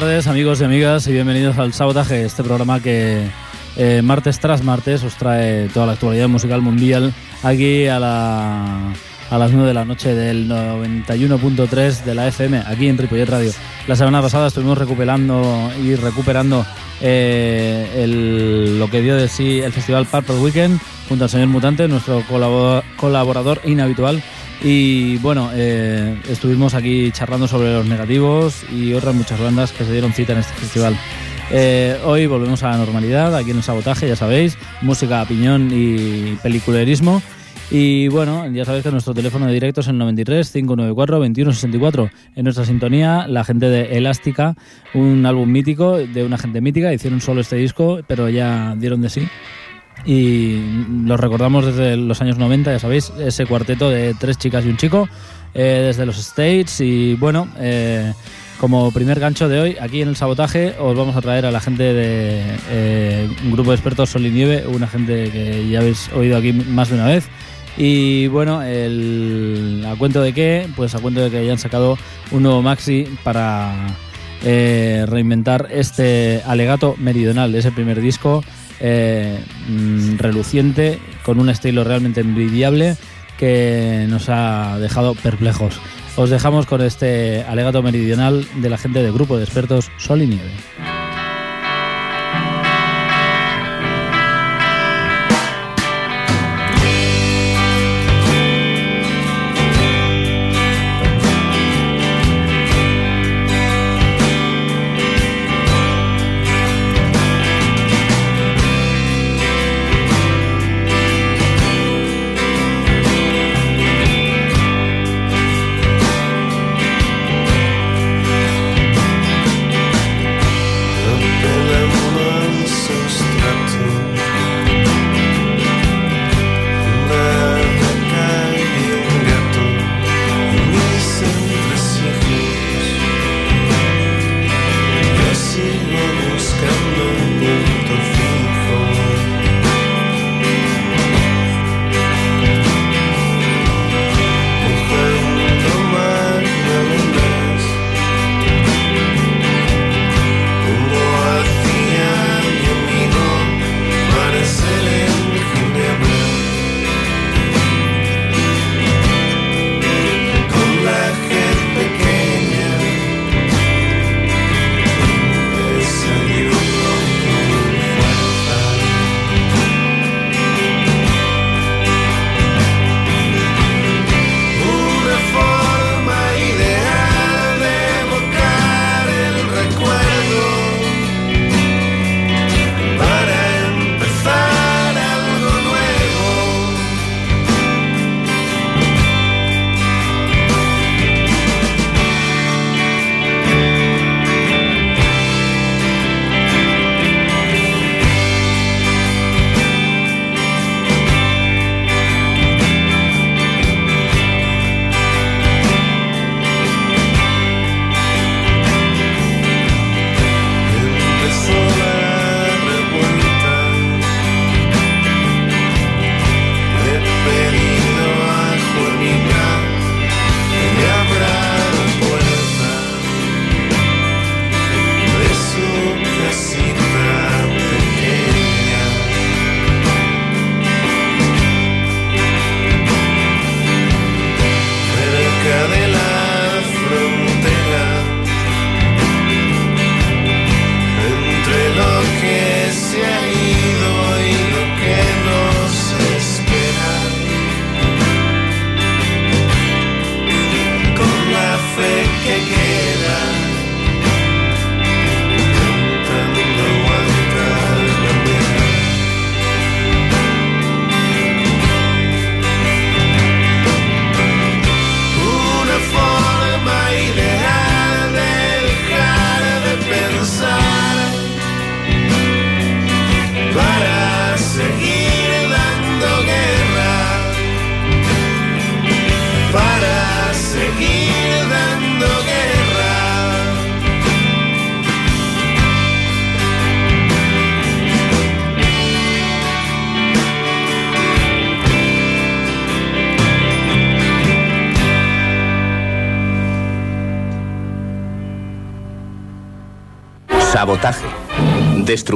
tardes amigos y amigas y bienvenidos al Sabotaje, este programa que eh, martes tras martes os trae toda la actualidad musical mundial aquí a, la, a las 9 de la noche del 91.3 de la FM, aquí en Ripollet Radio. La semana pasada estuvimos recuperando y recuperando eh, el- lo que dio de sí el festival Purple Weekend junto al señor Mutante, nuestro colabo- colaborador inhabitual. Y bueno, eh, estuvimos aquí charlando sobre los negativos y otras muchas bandas que se dieron cita en este festival. Eh, hoy volvemos a la normalidad, aquí en el sabotaje, ya sabéis, música, piñón y peliculerismo. Y bueno, ya sabéis que nuestro teléfono de directo es el 93 594 2164. En nuestra sintonía, la gente de Elástica, un álbum mítico de una gente mítica, hicieron solo este disco, pero ya dieron de sí. Y lo recordamos desde los años 90, ya sabéis, ese cuarteto de tres chicas y un chico, eh, desde los States. Y bueno, eh, como primer gancho de hoy, aquí en el sabotaje, os vamos a traer a la gente de eh, un grupo de expertos Sol y Nieve, una gente que ya habéis oído aquí más de una vez. Y bueno, el, a cuento de qué, pues a cuento de que hayan sacado un nuevo maxi para eh, reinventar este alegato meridional de ese primer disco, eh, mm, reluciente, con un estilo realmente envidiable que nos ha dejado perplejos. Os dejamos con este alegato meridional de la gente del grupo de expertos Sol y Nieve.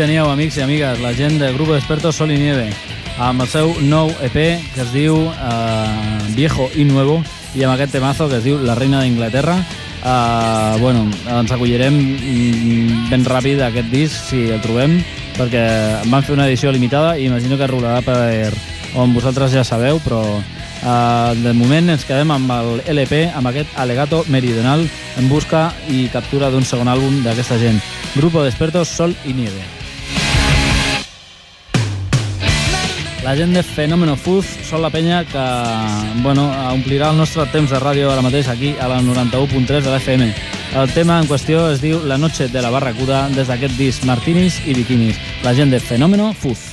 Teníeu, amics i amigues, la gent del grup d'expertos Sol i Nieve, amb el seu nou EP que es diu uh, Viejo y Nuevo i amb aquest temazo que es diu La Reina d'Inglaterra. Uh, bueno, ens acollirem mm, ben ràpid aquest disc si el trobem perquè van fer una edició limitada i imagino que rolarà per on vosaltres ja sabeu, però uh, de moment ens quedem amb el LP, amb aquest alegato meridional en busca i captura d'un segon àlbum d'aquesta gent. Grupo d'expertos Sol i Nieve. La gent de Fenómeno Fuz són la penya que bueno, omplirà el nostre temps de ràdio ara mateix aquí a la 91.3 de l'FM. El tema en qüestió es diu La noche de la barracuda des d'aquest disc Martinis i Bikinis. La gent de Fenómeno Fuz.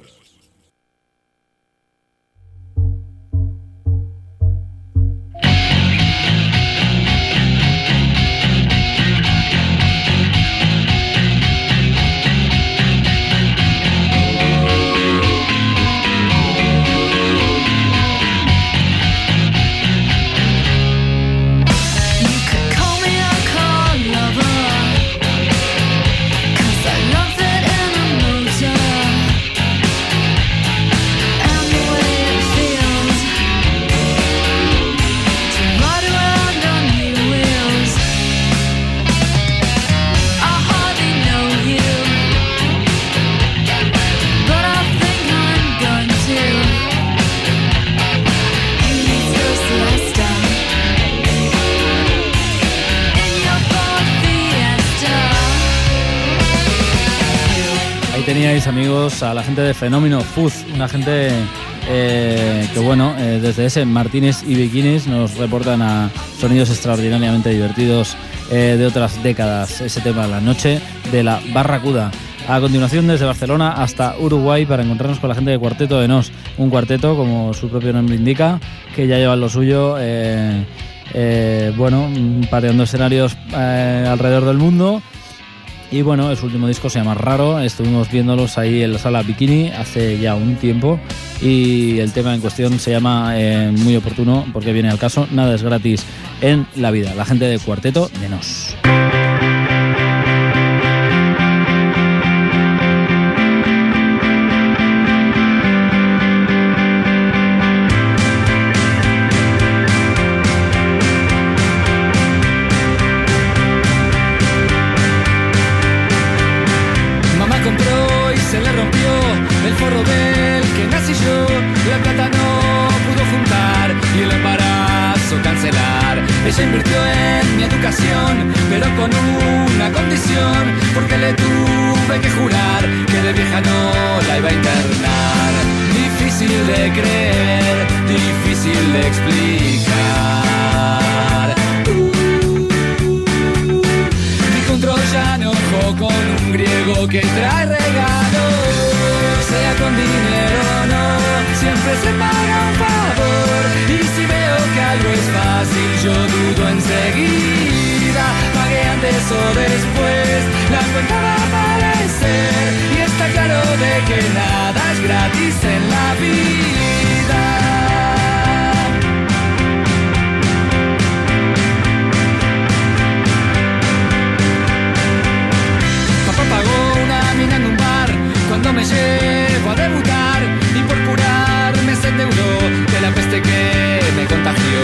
a la gente de Fenómeno Fuz, una gente eh, que, bueno, eh, desde ese Martínez y Bikinis nos reportan a sonidos extraordinariamente divertidos eh, de otras décadas. Ese tema, la noche de la Barracuda. A continuación, desde Barcelona hasta Uruguay para encontrarnos con la gente de Cuarteto de Nos. Un cuarteto, como su propio nombre indica, que ya lleva lo suyo. Eh, eh, bueno, pateando escenarios alrededor del mundo y bueno, su último disco se llama Raro, estuvimos viéndolos ahí en la sala Bikini hace ya un tiempo. Y el tema en cuestión se llama, eh, muy oportuno porque viene al caso, nada es gratis en la vida, la gente del cuarteto de Nos. Ella invirtió en mi educación, pero con una condición, porque le tuve que jurar que de vieja no la iba a internar. Difícil de creer, difícil de explicar. Uh, Dijo un troyano con un griego que trae regalos, sea con dinero o no, siempre se paga un favor que algo es fácil, yo dudo enseguida. Pagué antes o después, la cuenta va a aparecer. Y está claro de que nada es gratis en la vida. Papá pagó una mina en un bar cuando me llevo a debutar y por curarme se endeudó de la peste que me contagió.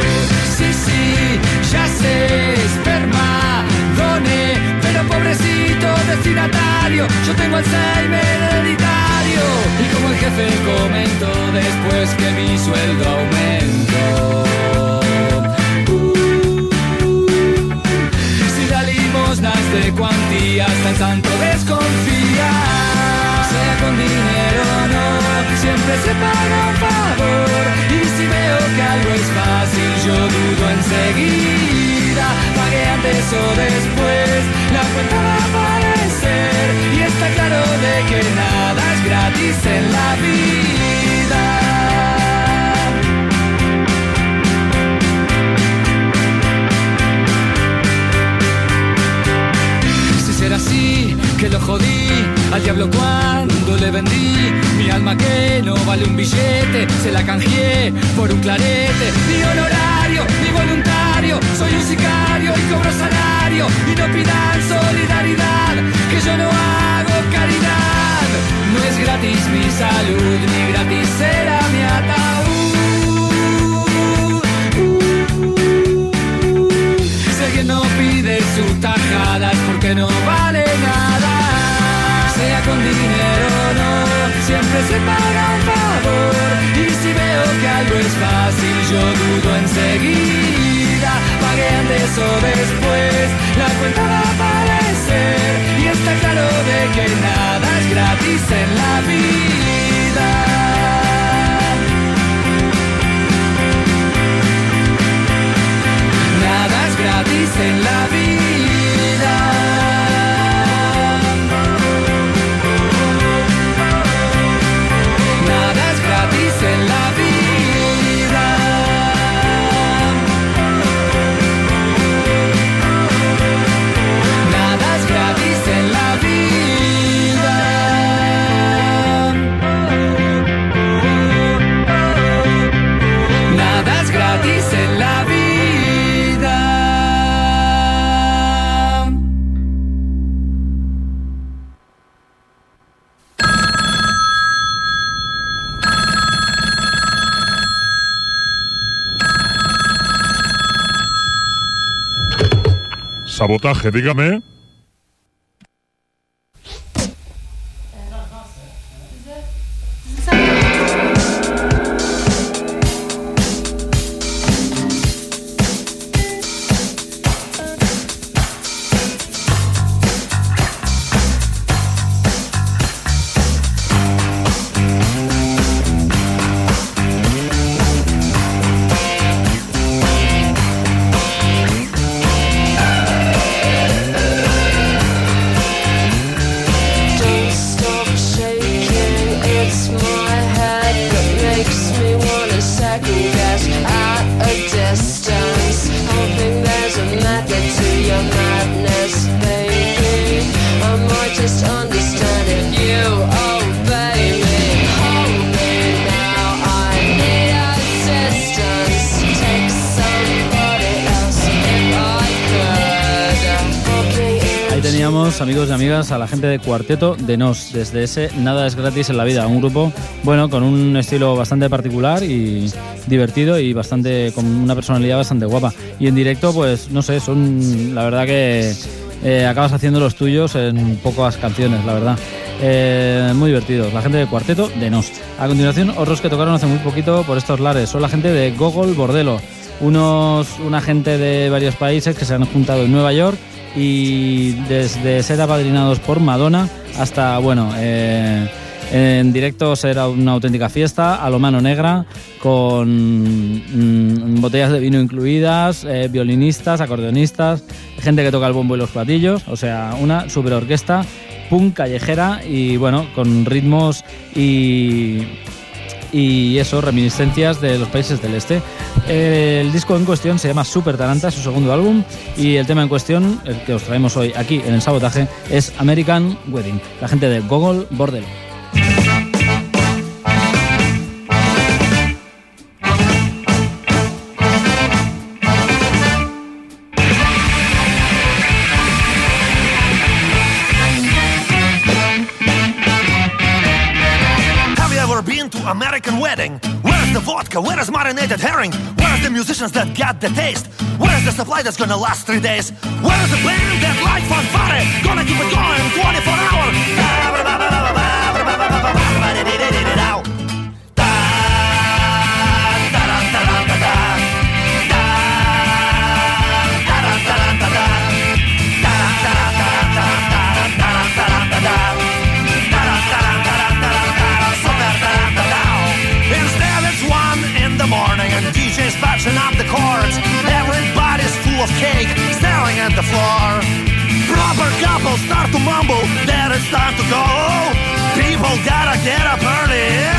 Sí, sí, ya sé, esperma, doné, pero pobrecito destinatario, yo tengo Alzheimer hereditario. Y como el jefe comentó después que mi sueldo aumentó. Uh, si la limosna de cuantías, tan santo desconfía sea con dinero o no, siempre se paga un favor. Y si veo que algo es fácil, yo dudo enseguida. Pague antes o después, la cuenta va a aparecer. Y está claro de que nada es gratis en la vida. Sabotaje, dígame. Amigas, a la gente de Cuarteto de Nos, desde ese Nada es gratis en la vida, un grupo, bueno, con un estilo bastante particular y divertido y bastante, con una personalidad bastante guapa. Y en directo, pues, no sé, son, la verdad que eh, acabas haciendo los tuyos en pocas canciones, la verdad. Eh, muy divertidos, la gente de Cuarteto de Nos. A continuación, otros que tocaron hace muy poquito por estos lares, son la gente de Gogol Bordelo, unos, una gente de varios países que se han juntado en Nueva York y desde ser apadrinados por Madonna hasta, bueno, eh, en directo será una auténtica fiesta a lo mano negra con mm, botellas de vino incluidas, eh, violinistas, acordeonistas, gente que toca el bombo y los platillos, o sea, una super orquesta punk callejera y bueno, con ritmos y y eso, reminiscencias de los países del este. El disco en cuestión se llama Super Taranta, su segundo álbum, y el tema en cuestión, el que os traemos hoy aquí en el sabotaje, es American Wedding, la gente de Gogol Bordel. Wedding? Where's the vodka? Where is marinated herring? Where's the musicians that got the taste? Where's the supply that's gonna last three days? Where's the band that like fanfare? Gonna keep it going 24 hours. Of cake, staring at the floor. Proper couples start to mumble that it's time to go. People gotta get up early,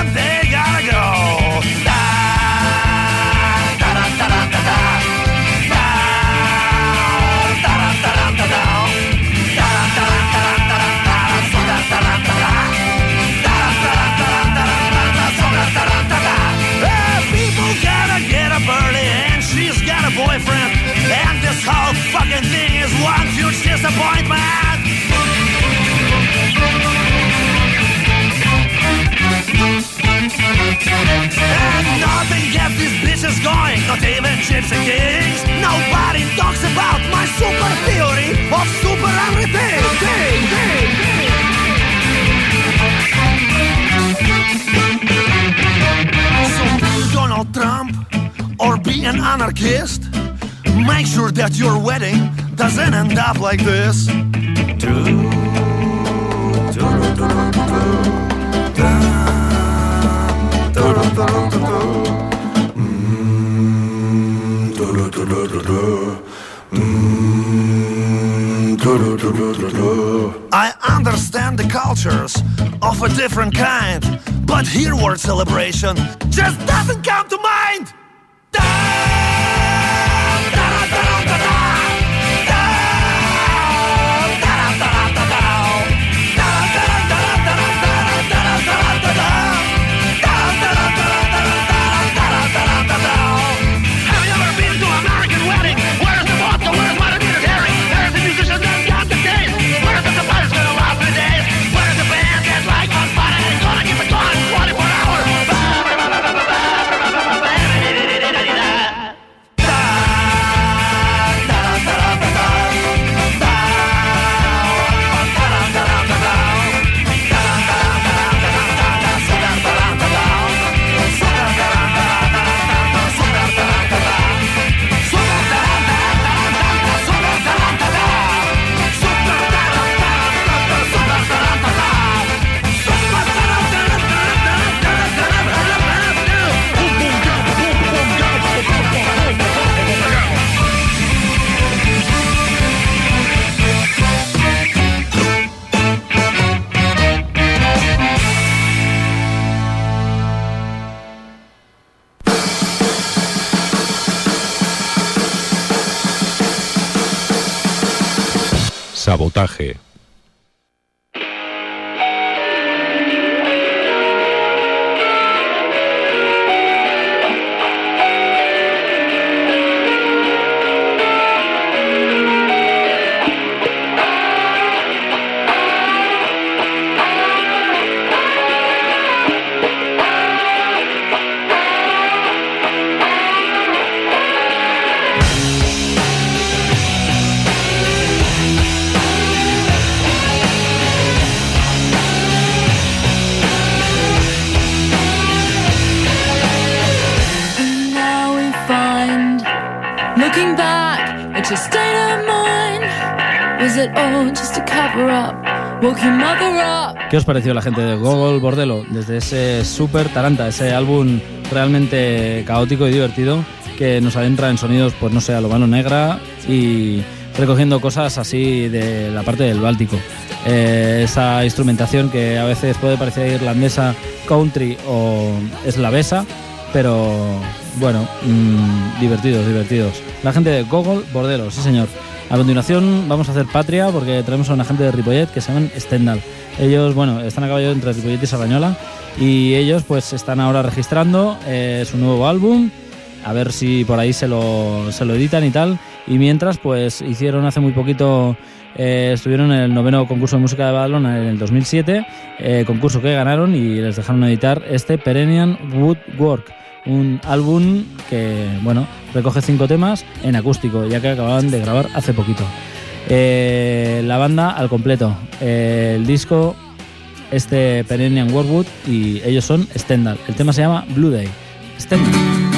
And nothing gets these bitches going Not even gypsy kings Nobody talks about my super theory Of super everything Thing, thing, thing. So Donald Trump or be an anarchist. Make sure that your wedding doesn't end up like this. I understand the cultures of a different kind, but here word celebration just doesn't come to mind. State of mind, was it all just cover up? ¿Qué os pareció la gente de Gogol Bordelo? Desde ese Super Taranta, ese álbum realmente caótico y divertido que nos adentra en sonidos, pues no sé, a lo mano negra y recogiendo cosas así de la parte del Báltico. Eh, esa instrumentación que a veces puede parecer irlandesa, country o eslavesa, pero bueno, mm, divertidos, divertidos. La gente de Gogol Bordelo, sí señor. A continuación vamos a hacer patria porque traemos a una gente de Ripollet que se llaman Stendhal. Ellos, bueno, están a caballo entre Ripollet y Sarrañola y ellos pues están ahora registrando eh, su nuevo álbum, a ver si por ahí se lo, se lo editan y tal. Y mientras pues hicieron hace muy poquito, eh, estuvieron en el noveno concurso de música de Badalona en el 2007, eh, concurso que ganaron y les dejaron editar este Perennial Woodwork un álbum que, bueno, recoge cinco temas en acústico, ya que acababan de grabar hace poquito. Eh, la banda al completo, eh, el disco, este Perennial Workwood y ellos son Stendhal. El tema se llama Blue Day. Stendhal.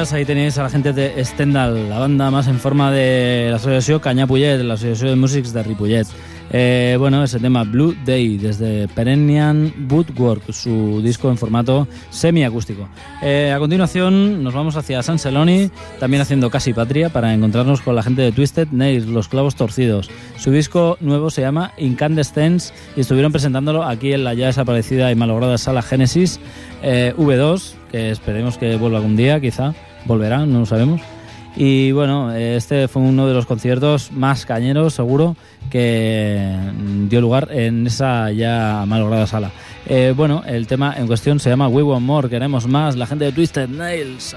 Ahí tenéis a la gente de Stendhal, la banda más en forma de l'associació Canyapullet, l'associació de músics de Ripollet. Eh, bueno, ese tema Blue Day desde Perennial Woodwork, su disco en formato semiacústico. Eh, a continuación nos vamos hacia San Celoni, también haciendo casi patria, para encontrarnos con la gente de Twisted Nails, Los Clavos Torcidos. Su disco nuevo se llama Incandescence y estuvieron presentándolo aquí en la ya desaparecida y malograda sala Génesis eh, V2, que esperemos que vuelva algún día, quizá volverá, no lo sabemos. Y bueno, este fue uno de los conciertos más cañeros, seguro, que dio lugar en esa ya malograda sala. Eh, bueno, el tema en cuestión se llama We Want More, queremos más, la gente de Twisted Nails.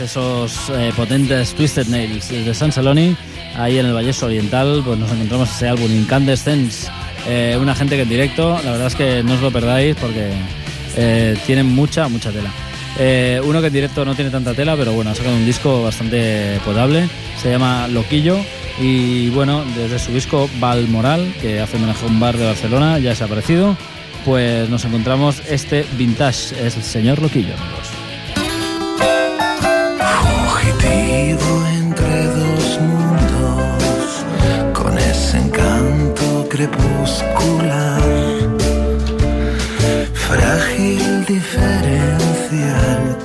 Esos eh, potentes Twisted Nails desde San Saloni, ahí en el Valles Oriental, pues nos encontramos ese álbum Incandescence, eh, una gente que en directo, la verdad es que no os lo perdáis porque eh, tienen mucha, mucha tela. Eh, uno que en directo no tiene tanta tela, pero bueno, ha sacado un disco bastante potable, se llama Loquillo y bueno, desde su disco Valmoral, que hace homenaje a un bar de Barcelona, ya se ha aparecido, pues nos encontramos este vintage, es el señor Loquillo, amigos. Crepuscular, frágil diferencial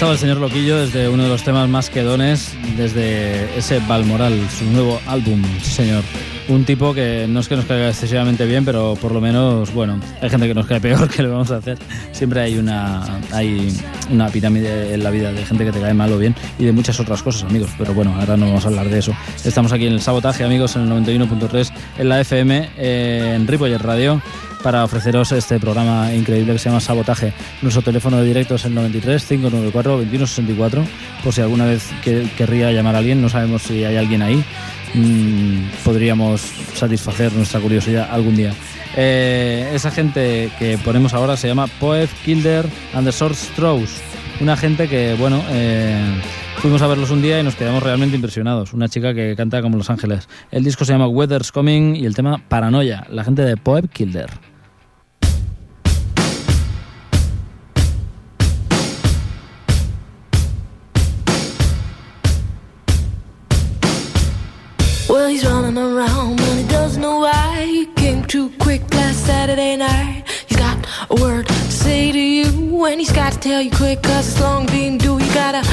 estaba el señor Loquillo desde uno de los temas más quedones, desde ese Balmoral, su nuevo álbum, sí señor. Un tipo que no es que nos caiga excesivamente bien, pero por lo menos, bueno, hay gente que nos cae peor, que le vamos a hacer? Siempre hay una, hay una pirámide en la vida de gente que te cae mal o bien y de muchas otras cosas, amigos. Pero bueno, ahora no vamos a hablar de eso. Estamos aquí en el Sabotaje, amigos, en el 91.3, en la FM, en Ripollet Radio para ofreceros este programa increíble que se llama Sabotaje. Nuestro teléfono de directo es el 93 594 2164 por si alguna vez que, querría llamar a alguien, no sabemos si hay alguien ahí. Mm, podríamos satisfacer nuestra curiosidad algún día. Eh, esa gente que ponemos ahora se llama Poet Kilder and the Sword Strauss. Una gente que, bueno, eh, fuimos a verlos un día y nos quedamos realmente impresionados. Una chica que canta como Los Ángeles. El disco se llama Weather's Coming y el tema Paranoia. La gente de Poet Kilder. Saturday night. He's got a word to say to you, and he's got to tell you quick, cause it's long been due. You gotta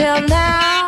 and he can't tell now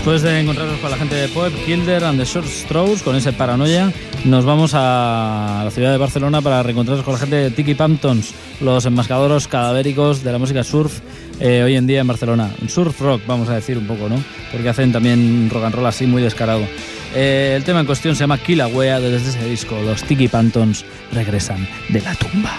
Después de encontrarnos con la gente de Poep, Kilder and the Short Strokes, con ese paranoia, nos vamos a la ciudad de Barcelona para reencontrarnos con la gente de Tiki Pamptons, los enmascadoros cadavéricos de la música surf eh, hoy en día en Barcelona. Surf rock, vamos a decir un poco, ¿no? Porque hacen también rock and roll así muy descarado. Eh, el tema en cuestión se llama Kilauea, desde ese disco. Los Tiki Pamptons regresan de la tumba.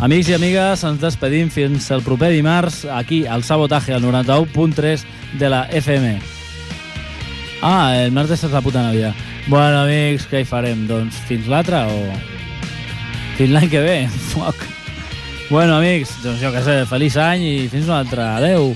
Amics i amigues, ens despedim fins el proper dimarts aquí al Sabotaje, al 91.3 de la FM. Ah, el martes és la puta Navidad. Bueno, amics, què hi farem? Doncs fins l'altre o... Fins l'any que ve? Fuck. Bueno, amics, doncs jo què sé, feliç any i fins un altre. Adeu.